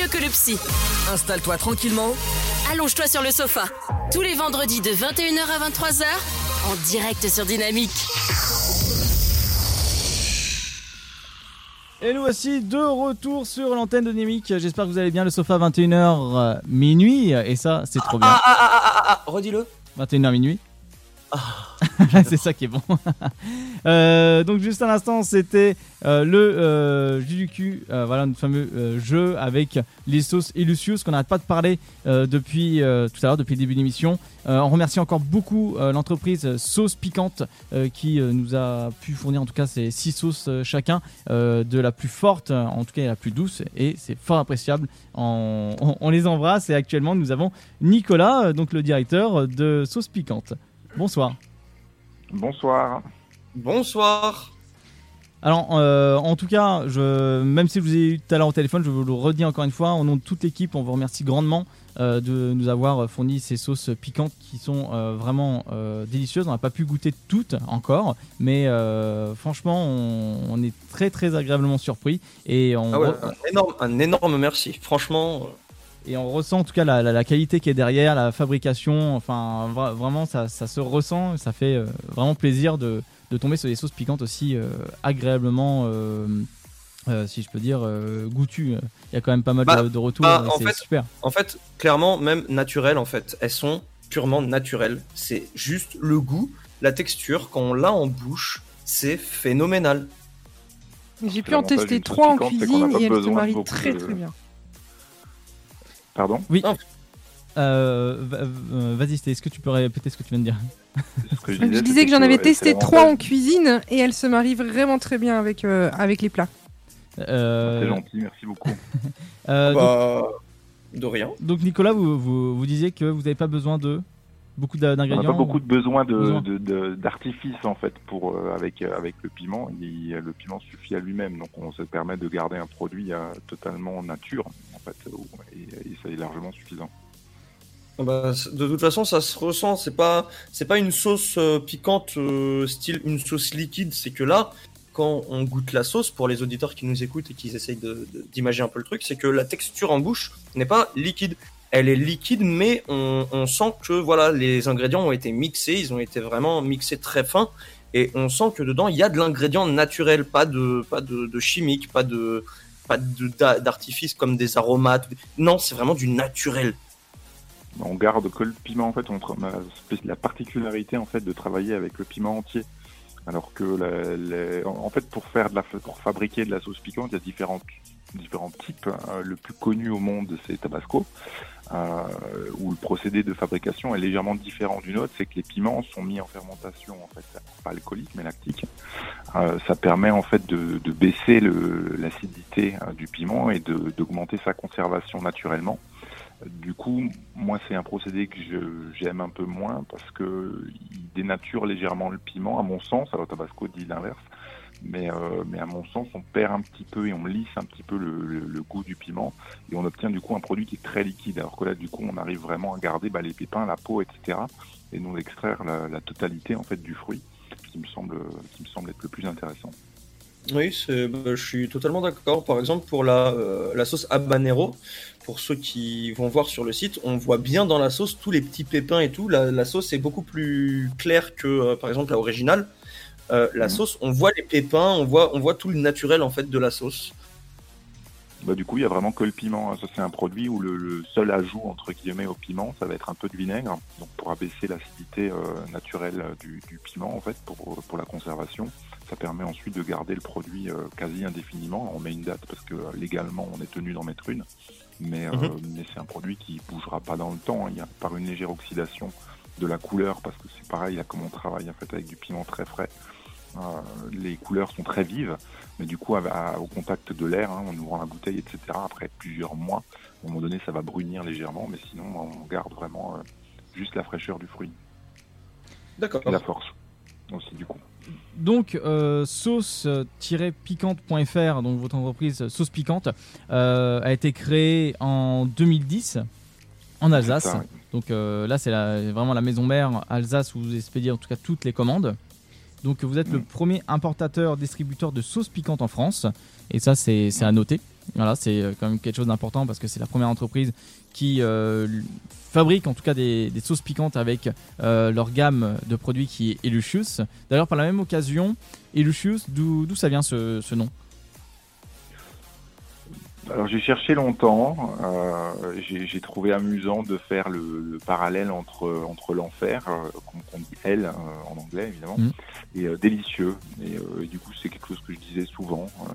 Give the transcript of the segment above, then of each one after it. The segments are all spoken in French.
mieux que le psy. Installe-toi tranquillement. Allonge-toi sur le sofa. Tous les vendredis de 21h à 23h, en direct sur Dynamique. Et nous voici de retour sur l'antenne de Dynamique. J'espère que vous allez bien. Le sofa 21h euh, minuit. Et ça, c'est trop bien. Ah, ah, ah, ah, ah, redis-le. 21h minuit. c'est ça qui est bon. Euh, donc juste à l'instant, c'était euh, le euh, euh, voilà notre fameux euh, jeu avec les sauces Illusius qu'on n'arrête pas de parler depuis tout à l'heure, depuis le début de l'émission. On remercie encore beaucoup l'entreprise Sauce Piquante qui nous a pu fournir en tout cas ces six sauces chacun, de la plus forte, en tout cas la plus douce, et c'est fort appréciable. On, on les embrasse et actuellement nous avons Nicolas, donc le directeur de Sauce Piquante. Bonsoir. Bonsoir. Bonsoir. Alors, euh, en tout cas, je, même si je vous ai eu tout à l'heure au téléphone, je vous le redis encore une fois, au nom de toute l'équipe, on vous remercie grandement euh, de nous avoir fourni ces sauces piquantes qui sont euh, vraiment euh, délicieuses. On n'a pas pu goûter toutes encore, mais euh, franchement, on, on est très très agréablement surpris et on, Ah ouais, re- un, énorme, un énorme merci. Franchement, et on ressent en tout cas la, la- la qualité qui est derrière, la fabrication. Enfin, vra- vraiment, ça, ça se ressent. Ça fait euh, vraiment plaisir de, de tomber sur des sauces piquantes aussi euh, agréablement, euh, euh, si je peux dire, euh, goûtues. Il y a quand même pas mal Bah, de, de retours. bah, et en c'est fait, super. en fait, clairement, même naturelles, en fait, elles sont purement naturelles. C'est juste le goût, la texture, quand on l'a en bouche, c'est phénoménal. J'ai pu C'est en tester trois en c'est cuisine et elles se marient très de- très bien. Pardon? Oui. Euh, Vas-y, Sté, est-ce que tu peux répéter ce que tu viens de dire que je Je disais, que j'en avais c'est testé trois en cuisine et elles se marient vraiment très bien avec, euh, avec les plats. Euh, C'est gentil, merci beaucoup. euh, donc, Bah, de rien. donc, Nicolas, vous, vous, vous disiez que vous n'avez pas besoin de beaucoup d'a- On n'a d'ingrédients pas beaucoup de besoin de- Besoin. de- de- d'artifice en fait pour euh, avec euh, avec le piment. Il- le piment suffit à lui-même, donc on se permet de garder un produit euh, totalement nature en fait, euh, et, et ça est largement suffisant. Bah, de toute façon, ça se ressent. C'est pas, c'est pas une sauce euh, piquante euh, style une sauce liquide. C'est que là, quand on goûte la sauce, pour les auditeurs qui nous écoutent et qui essayent d'imaginer un peu le truc, c'est que la texture en bouche n'est pas liquide. Elle est liquide, mais on, sent que voilà, les ingrédients ont été mixés. Ils ont été vraiment mixés très fins. Et on sent que dedans, il y a de l'ingrédient naturel, pas de, pas de, chimique, pas de, pas d'artifice comme des aromates. Non, c'est vraiment du naturel. On garde que le piment en fait. On, a la particularité en fait de travailler avec le piment entier. Alors que en fait pour faire de la pour fabriquer de la sauce piquante, il y a différents différents types. Euh, le plus connu au monde c'est Tabasco, euh, où le procédé de fabrication est légèrement différent du nôtre. C'est que les piments sont mis en fermentation en fait pas alcoolique mais lactique. Euh, ça permet en fait de, de baisser l'acidité euh, du piment et d'augmenter sa conservation naturellement. Du coup, moi, c'est un procédé que j'aime un peu moins parce que il dénature légèrement le piment, à mon sens. Alors, Tabasco dit l'inverse. Mais, euh, à mon sens, on perd un petit peu et on lisse un petit peu le, goût du piment et on obtient du coup un produit qui est très liquide. Alors que là, du coup, on arrive vraiment à garder bah, les pépins, la peau, etc. et non extraire la, la totalité en fait du fruit, qui me semble, qui me semble être le plus intéressant. Oui, bah, je suis totalement d'accord. Par exemple, pour la, euh, la sauce habanero, pour ceux qui vont voir sur le site, on voit bien dans la sauce tous les petits pépins et tout. La, la sauce est beaucoup plus claire que, euh, par exemple, la originale. Euh, la Mhm. sauce, on voit les pépins, on voit, on voit tout le naturel en fait de la sauce. Bah, du coup, il y a vraiment que le piment. hein. Ça, c'est un produit où le, le seul ajout entre guillemets au piment, ça va être un peu de vinaigre, donc pour abaisser l'acidité euh, naturelle du, du piment en fait pour, pour la conservation. Ça permet ensuite de garder le produit euh, quasi indéfiniment. On met une date parce que euh, légalement, on est tenu d'en mettre une, mais, euh, Mhm. mais c'est un produit qui bougera pas dans le temps. Il y a par une légère oxydation de la couleur parce que c'est pareil, là, comme on travaille en fait avec du piment très frais. euh, les couleurs sont très vives, mais du coup, à- à- au contact de l'air, hein, en ouvrant la bouteille, etc., après plusieurs mois, à un moment donné, ça va brunir légèrement, mais sinon, on garde vraiment euh, juste la fraîcheur du fruit D'accord. et la force aussi, du coup. Donc, euh, sauce-piquante.fr, donc votre entreprise Sauce Piquante, euh, a été créée en 2010 en Alsace. Oui. Donc euh, là, c'est vraiment la maison mère Alsace où vous expédiez en tout cas toutes les commandes. Donc vous êtes le premier importateur, distributeur de sauce piquante en France. Et ça, c'est à noter. Voilà, c'est euh, quand même quelque chose d'important parce que c'est la première entreprise qui euh, fabrique en tout cas des, sauces piquantes avec euh, leur gamme de produits qui est Elucius. D'ailleurs, par la même occasion, Elucius, d'où ça vient ce nom? Alors j'ai cherché longtemps, euh, j'ai j'ai trouvé amusant de faire le, le parallèle entre, entre l'enfer, euh, qu'on dit hell euh, en anglais évidemment, Mhm. et euh, délicieux. Et, euh, et du coup c'est quelque chose que je disais souvent, euh,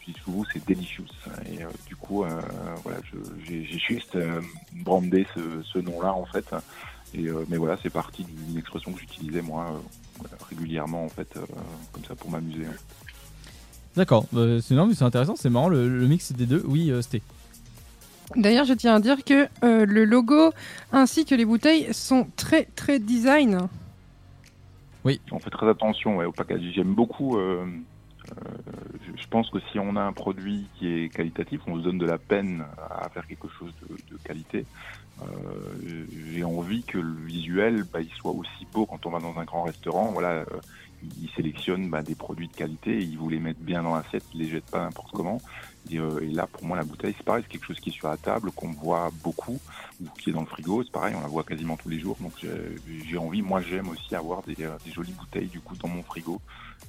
je dis souvent c'est delicious. Et euh, du coup euh, voilà, je- j'ai juste euh, brandé ce, ce nom-là en fait. Et, euh, mais voilà, c'est parti d'une expression que j'utilisais moi euh, régulièrement en fait, euh, comme ça pour m'amuser. hein. D'accord, euh, c'est non, mais c'est intéressant, c'est marrant le, le mix des deux. Oui, euh, c'était. D'ailleurs, je tiens à dire que euh, le logo ainsi que les bouteilles sont très très design. On fait très attention ouais, au packaging. J'aime beaucoup. euh, euh, je- je pense que si on a un produit qui est qualitatif, on se donne de la peine à faire quelque chose de, de qualité. Euh, J'ai envie que le visuel, bah, il soit aussi beau quand on va dans un grand restaurant. Voilà, euh, ils sélectionnent bah, des produits de qualité, ils vous les mettent bien dans l'assiette, ils les jettent pas n'importe comment. Et, euh, et là, pour moi, la bouteille, c'est pareil, c'est quelque chose qui est sur la table, qu'on voit beaucoup, ou qui est dans le frigo, c'est pareil, on la voit quasiment tous les jours. Donc j'ai- envie, moi j'aime aussi avoir des, euh, des jolies bouteilles du coup dans mon frigo.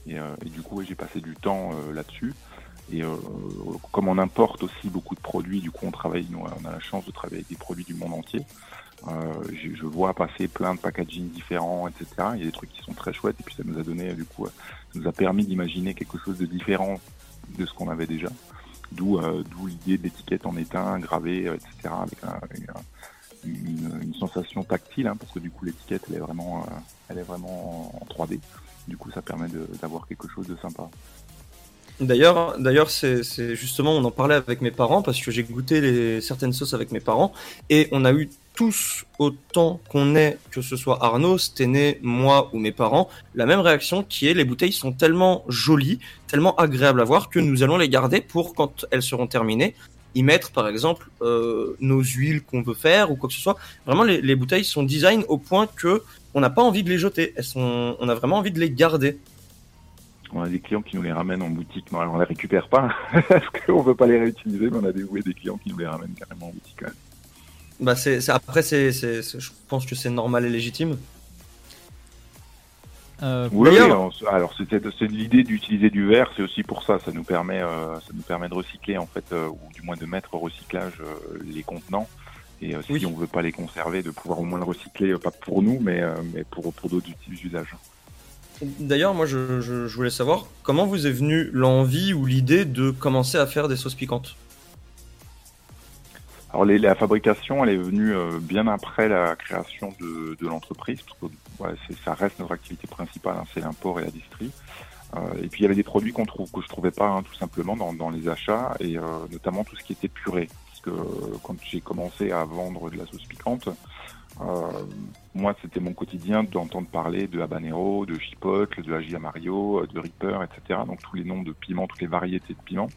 Et, euh, et du coup, j'ai passé du temps euh, là-dessus. Et euh, comme on importe aussi beaucoup de produits, du coup on travaille, on a la chance de travailler avec des produits du monde entier. Euh, je, vois passer plein de packaging différents, etc. Il y a des trucs qui sont très chouettes et puis ça nous a donné, du coup, euh, ça nous a permis d'imaginer quelque chose de différent de ce qu'on avait déjà. D'où l'idée d'étiquette en étain, gravée, etc. Avec un- un- une, sensation tactile, hein, parce que du coup l'étiquette elle est vraiment, elle est vraiment en 3D. Du coup ça permet d'avoir quelque chose de sympa. D'ailleurs, d'ailleurs, c'est justement, on en parlait avec mes parents parce que j'ai goûté certaines sauces avec mes parents et on a eu tous autant qu'on est, que ce soit Arnaud, Stené, moi ou mes parents, la même réaction qui est les bouteilles sont tellement jolies, tellement agréables à voir que nous allons les garder pour quand elles seront terminées y mettre par exemple euh, nos huiles qu'on veut faire ou quoi que ce soit. Vraiment, les, les bouteilles sont design au point que on n'a pas envie de les jeter. Elles on a vraiment envie de les garder. On a des clients qui nous les ramènent en boutique, non, alors on les récupère pas parce qu'on veut pas les réutiliser, mais on a des, ouais, des clients qui nous les ramènent carrément en boutique. ouais. Bah c'est, après c'est, je pense que c'est normal et légitime. Euh, Oui, on alors c'était c'est l'idée d'utiliser du verre, c'est aussi pour ça, ça nous permet, euh, ça nous permet de recycler en fait, euh, ou du moins de mettre au recyclage euh, les contenants. Et euh, si Oui. on veut pas les conserver, de pouvoir au moins le recycler, euh, pas pour nous, mais, euh, mais pour, pour d'autres usages. D'ailleurs, moi je, voulais savoir comment vous est venue l'envie ou l'idée de commencer à faire des sauces piquantes. Alors la fabrication, elle est venue euh, bien après la création de, l'entreprise, parce que ça reste notre activité principale, hein, c'est l'import et la distrie. Euh, et puis il y avait des produits que je trouvais pas hein, tout simplement dans, les achats, et euh, notamment tout ce qui était purée. Parce que quand j'ai commencé à vendre de la sauce piquante, moi c'était mon quotidien d'entendre parler de habanero, de chipotle, de aji amarillo, de reaper, etc. Donc tous les noms de piments, toutes les variétés de piments.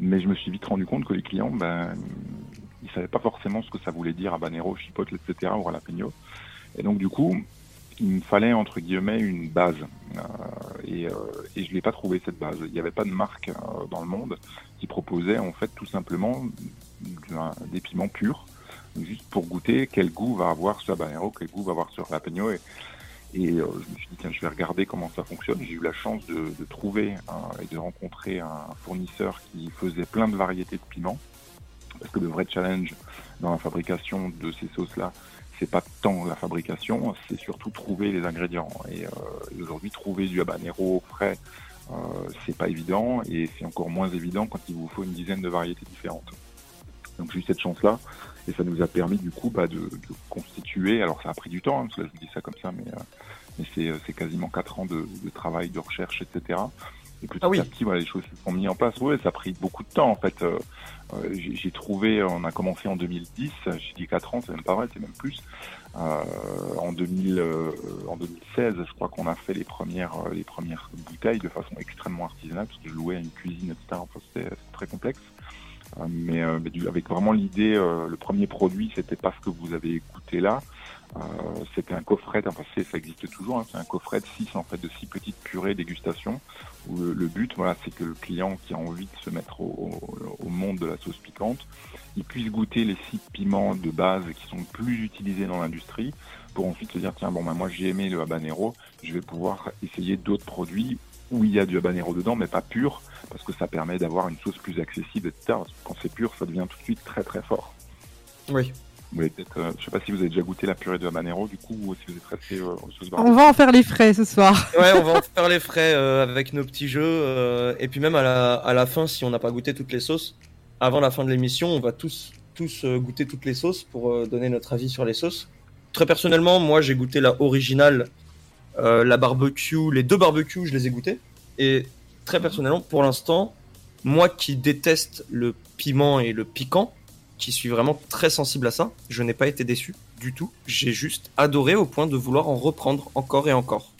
Mais je me suis vite rendu compte que les clients, ben, ils savaient pas forcément ce que ça voulait dire habanero, chipotle, etc. ou jalapeno. Et donc du coup, il me fallait entre guillemets une base. Euh, et, euh, je l'ai pas trouvé cette base. Il n'y avait pas de marque euh, dans le monde qui proposait en fait tout simplement des piments purs, juste pour goûter quel goût va avoir ce habanero, quel goût va avoir ce jalapeno. Et, et euh, je me suis dit tiens, je vais regarder comment ça fonctionne. J'ai eu la chance de, de trouver euh, et de rencontrer un fournisseur qui faisait plein de variétés de piments. Parce que le vrai challenge dans la fabrication de ces sauces-là, c'est pas tant la fabrication, c'est surtout trouver les ingrédients. Et, euh, aujourd'hui, trouver du habanero frais, euh, c'est pas évident, et c'est encore moins évident quand il vous faut une dizaine de variétés différentes. Donc j'ai eu cette chance-là, et ça nous a permis du coup bah, de, de constituer. Alors ça a pris du temps, hein, parce que là, je vous dis ça comme ça, mais, euh, mais c'est, euh, c'est quasiment quatre ans de, de travail, de recherche, etc. Et petit Ah oui. à petit, voilà, les choses se sont mises en place. Ouais, ça a pris beaucoup de temps en fait. Euh, euh, j'ai j'ai trouvé, on a commencé en 2010, j'ai dit 4 ans, c'est même pas vrai, c'est même plus. Euh, en, 2000, euh, en 2016, je crois qu'on a fait les premières, les premières bouteilles de façon extrêmement artisanale, parce que je louais à une cuisine, etc. Enfin, c'était c'était très complexe. Euh, mais, euh, mais du- avec vraiment l'idée, euh, le premier produit, c'était pas ce que vous avez écouté là. C'était un coffret, enfin ça existe toujours, hein, c'est un coffret de 6 en fait, de six petites purées dégustation. Où le, but, voilà, c'est que le client qui a envie de se mettre au, au- monde de la sauce piquante, ils puissent goûter les six piments de base qui sont plus utilisés dans l'industrie pour ensuite se dire tiens bon bah moi j'ai aimé le habanero, je vais pouvoir essayer d'autres produits où il y a du habanero dedans mais pas pur parce que ça permet d'avoir une sauce plus accessible etc. quand c'est pur ça devient tout de suite très très fort. Oui. Vous peut-être, euh, je sais pas si vous avez déjà goûté la purée de habanero du coup ou si vous êtes resté euh, aux sauces On va en faire les frais ce soir. Ouais, on va en faire les frais euh, avec nos petits jeux euh, et puis même à la, à la fin si on n'a pas goûté toutes les sauces, avant la fin de l'émission, on va tous tous euh, goûter toutes les sauces pour euh, donner notre avis sur les sauces. Très personnellement, moi j'ai goûté la originale, euh, la barbecue, les deux barbecues, je les ai goûtés. Et très personnellement, pour l'instant, moi qui déteste le piment et le piquant, qui suis vraiment très sensible à ça, je n'ai pas été déçu du tout. J'ai juste adoré au point de vouloir en reprendre encore et encore.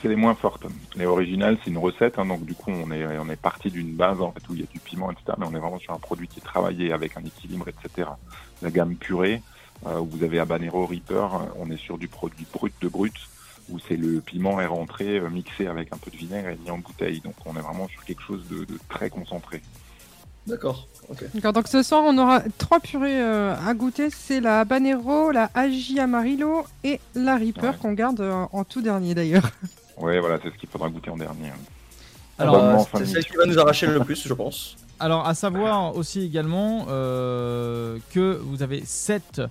C'est les moins fortes. Les originales, c'est une recette, hein, donc du coup, on est, parti d'une base en fait où il y a du piment, etc. Mais on est vraiment sur un produit qui est travaillé avec un équilibre, etc. La gamme purée, euh, où vous avez habanero, reaper, on est sur du produit brut de brut, où c'est le piment est rentré, euh, mixé avec un peu de vinaigre et mis en bouteille. Donc on est vraiment sur quelque chose de, de très concentré. D'accord. Ok. D'accord, donc ce soir on aura trois purées euh, à goûter, c'est la habanero, la Agi Amarillo et la Reaper Ouais. qu'on garde euh, en tout dernier d'ailleurs. Ouais, voilà, c'est ce qu'il faudra goûter en dernier. Alors, euh, en fin C'est celle qui va nous arracher le plus, je pense. Alors, à savoir aussi également euh, que vous avez 7,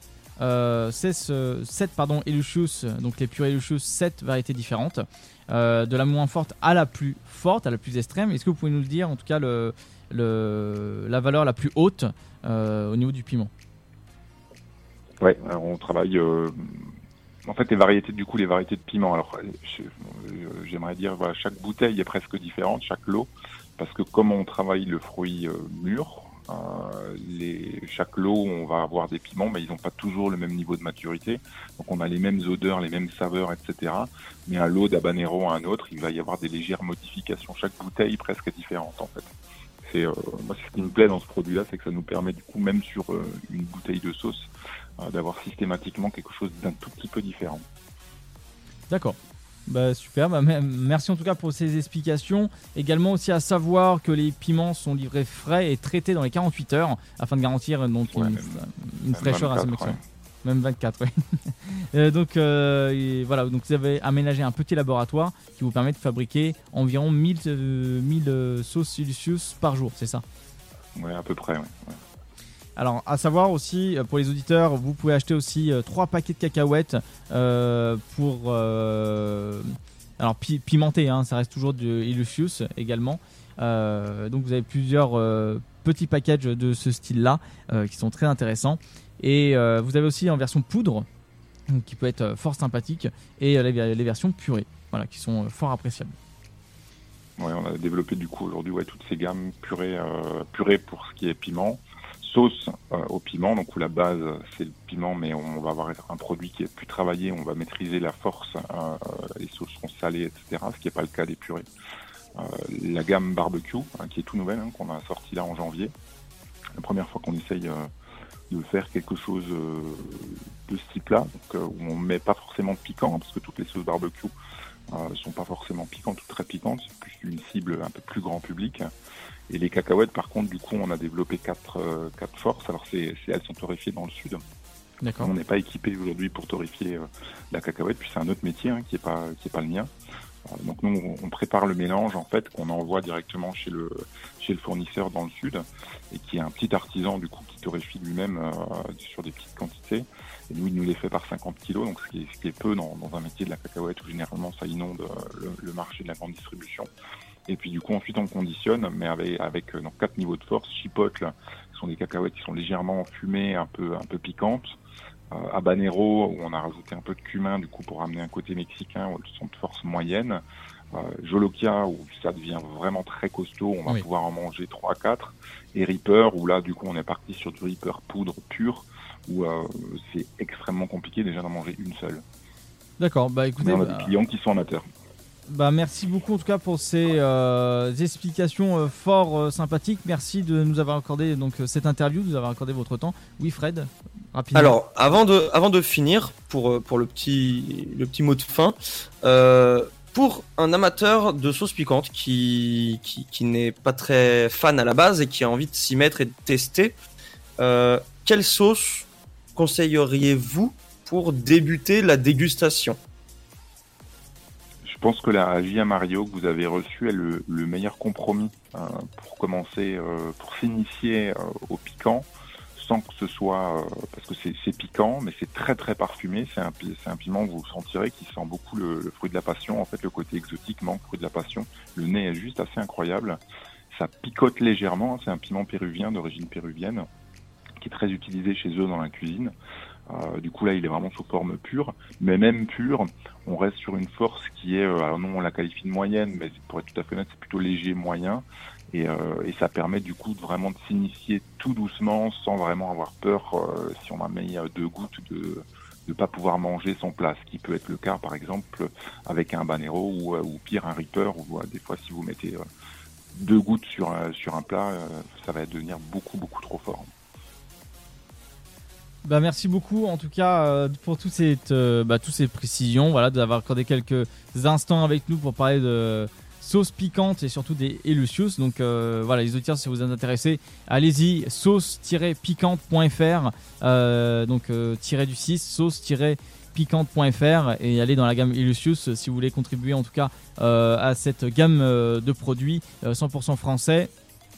euh, 16, euh, 7 pardon, Elusius, donc les purées Elusius, 7 variétés différentes, euh, de la moins forte à la plus forte, à la plus extrême. Est-ce que vous pouvez nous le dire, en tout cas, la valeur la plus haute euh, au niveau du piment? Ouais, on travaille. euh, en fait, les variétés, du coup, les variétés de piment. Alors, j'aimerais dire, chaque bouteille est presque différente, chaque lot, parce que comme on travaille le fruit mûr, les, chaque lot, on va avoir des piments, mais ils n'ont pas toujours le même niveau de maturité. Donc, on a les mêmes odeurs, les mêmes saveurs, etc. Mais un lot d'habanero à un autre, il va y avoir des légères modifications. Chaque bouteille presque différente, en fait. C'est euh, ce qui me plaît dans ce produit-là, c'est que ça nous permet, du coup, même sur euh, une bouteille de sauce, euh, d'avoir systématiquement quelque chose d'un tout petit peu différent. D'accord. Bah, super, bah, me- merci en tout cas pour ces explications. Également aussi à savoir que les piments sont livrés frais et traités dans les 48 heures afin de garantir euh, donc Ouais, une, même- une fraîcheur assez 24, maximum. ouais. Même 24, oui. Euh, donc euh, voilà, donc vous avez aménagé un petit laboratoire qui vous permet de fabriquer environ 1000, euh, 1000 euh, sauces Celsius par jour, c'est ça? Ouais, à peu près. Ouais. ouais. Alors, à savoir aussi, euh, pour les auditeurs, vous pouvez acheter aussi 3 paquets de cacahuètes euh, pour. euh, alors, pi- pimenté, hein, ça reste toujours de Illusius également. Euh, donc, vous avez plusieurs euh, petits packages de ce style-là euh, qui sont très intéressants. Et euh, vous avez aussi en version poudre, qui peut être euh, fort sympathique, et euh, les, ver- les versions purées, voilà, qui sont euh, fort appréciables. Ouais, on a développé du coup aujourd'hui toutes ces gammes purées, euh, purées pour ce qui est piment, sauce euh, au piment, donc où la base c'est le piment, mais on va avoir un produit qui est plus travaillé, on va maîtriser la force, euh, les sauces seront salées, etc., ce qui n'est pas le cas des purées. Euh, la gamme barbecue, hein, qui est tout nouvelle, hein, qu'on a sorti là en janvier, la première fois qu'on essaye de faire quelque chose de ce type-là, donc, où on met pas forcément de piquant, hein, parce que toutes les sauces barbecue sont pas forcément piquantes ou très piquantes, c'est plus une cible un peu plus grand public. Et les cacahuètes, par contre, du coup, on a développé quatre, euh, quatre forces. Alors, c'est, c'est- elles sont torréfiées dans le sud. D'accord On n'est pas équipé aujourd'hui pour torréfier euh, la cacahuète, puis c'est un autre métier hein, qui est pas qui est pas le mien. Euh, donc nous, on- prépare le mélange en fait qu'on envoie directement chez le chez le fournisseur dans le sud et qui est un petit artisan du coup qui torréfie lui-même euh, sur des petites quantités. Et nous, il nous les fait par 50 kilos, donc ce qui est, ce qui est peu dans, dans un métier de la cacahuète où généralement ça inonde le, le marché de la grande distribution. Et puis du coup ensuite on conditionne, mais avec, avec euh, donc quatre niveaux de force. Chipotle, ce sont des cacahuètes qui sont légèrement fumées, un peu un peu piquantes. Euh, habanero, où on a rajouté un peu de cumin du coup pour amener un côté mexicain, où elles sont de force moyenne. Euh, Jolokia, où ça devient vraiment très costaud, on va Oui. pouvoir en manger 3-4. Et Reaper, où là du coup on est parti sur du Reaper poudre pure, où euh, c'est extrêmement compliqué déjà d'en manger une seule. D'accord, bah écoutez. Mais on a bah- des clients qui sont amateurs. Bah, merci beaucoup en tout cas pour ces euh, explications euh, fort euh, sympathiques. Merci de nous avoir accordé donc cette interview, de nous avoir accordé votre temps. Oui, Fred, rapidement. Alors, avant de, avant de finir, pour, pour le, petit, le petit mot de fin, pour un amateur de sauce piquante qui, qui, n'est pas très fan à la base et qui a envie de s'y mettre et de tester, quelle sauce conseilleriez-vous pour débuter la dégustation? Je pense que la Via Mario que vous avez reçue est le, le meilleur compromis euh, pour commencer, euh, pour s'initier euh, au piquant, sans que ce soit, euh, parce que c'est piquant, mais c'est très très parfumé. C'est un, un piment que vous sentirez qui sent beaucoup le, le fruit de la passion. En fait, le côté exotique manque fruit de la passion. Le nez est juste assez incroyable. Ça picote légèrement. C'est un piment péruvien d'origine péruvienne qui est très utilisé chez eux dans la cuisine. Euh, du coup là, il est vraiment sous forme pure, mais même pure, on reste sur une force qui est, euh, alors non, on la qualifie de moyenne, mais pour être tout à fait honnête, c'est plutôt léger moyen, et, euh, et ça permet du coup de vraiment de s'initier tout doucement, sans vraiment avoir peur si on a mis deux gouttes de de pas pouvoir manger son plat, ce qui peut être le cas par exemple avec un banero ou, ou pire un reaper, ou des fois si vous mettez deux gouttes sur un, sur un plat, ça va devenir beaucoup beaucoup trop fort. Bah merci beaucoup en tout cas euh, pour toutes ces, euh, bah, toutes ces précisions, voilà, d'avoir accordé quelques instants avec nous pour parler de sauce piquante et surtout des Elusius. Donc euh, voilà, les auditeurs, si vous êtes intéressés, allez-y, sauce-piquante.fr, donc tiré du 6, sauce-piquante.fr et allez dans la gamme Elusius si vous voulez contribuer en tout cas à cette gamme de produits euh, 100% français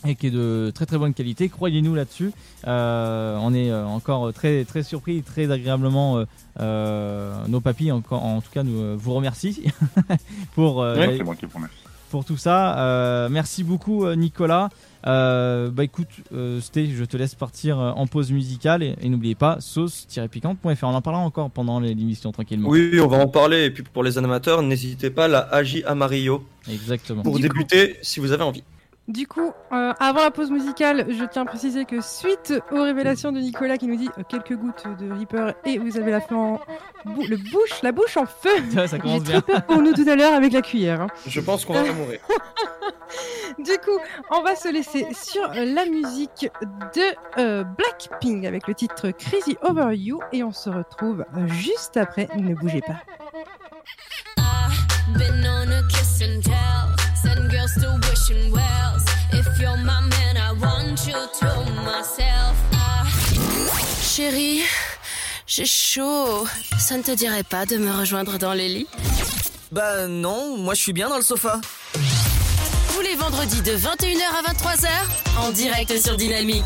et qui est de très très bonne qualité. Croyez-nous là-dessus. Euh, on est euh, encore très très surpris, et très agréablement. euh, euh, nos papis, encore, en tout cas, nous vous remercie pour euh, Ouais, c'est moi qui vous remercie. pour tout ça. Euh, merci beaucoup Nicolas. Euh, bah écoute, euh, Sté, je te laisse partir en pause musicale et, et n'oubliez pas sauce-piquante.fr. On en parlera encore pendant les- l'émission tranquillement. Oui, on va en parler. Et puis pour les animateurs, n'hésitez pas, la Agi Amarillo Exactement. pour Du coup- débuter si vous avez envie. Du coup, euh, avant la pause musicale, je tiens à préciser que suite aux révélations de Nicolas qui nous dit euh, quelques gouttes de Reaper et vous avez la, fin en bou- le bouche, la bouche en feu. Ça, ça J'ai commence très peur pour nous tout à l'heure avec la cuillère. hein. Je pense qu'on va mourir. Du coup, on va se laisser sur la musique de euh, Blackpink avec le titre Crazy Over You et on se retrouve juste après. Ne bougez pas. Been on a kiss and tell. Send girls to wishing wells. If you're my man, I want you to myself. Ah. Chérie, j'ai chaud. Ça ne te dirait pas de me rejoindre dans les lits? Bah non, moi je suis bien dans le sofa. Tous les vendredis de 21h à 23h, en direct sur Dynamique.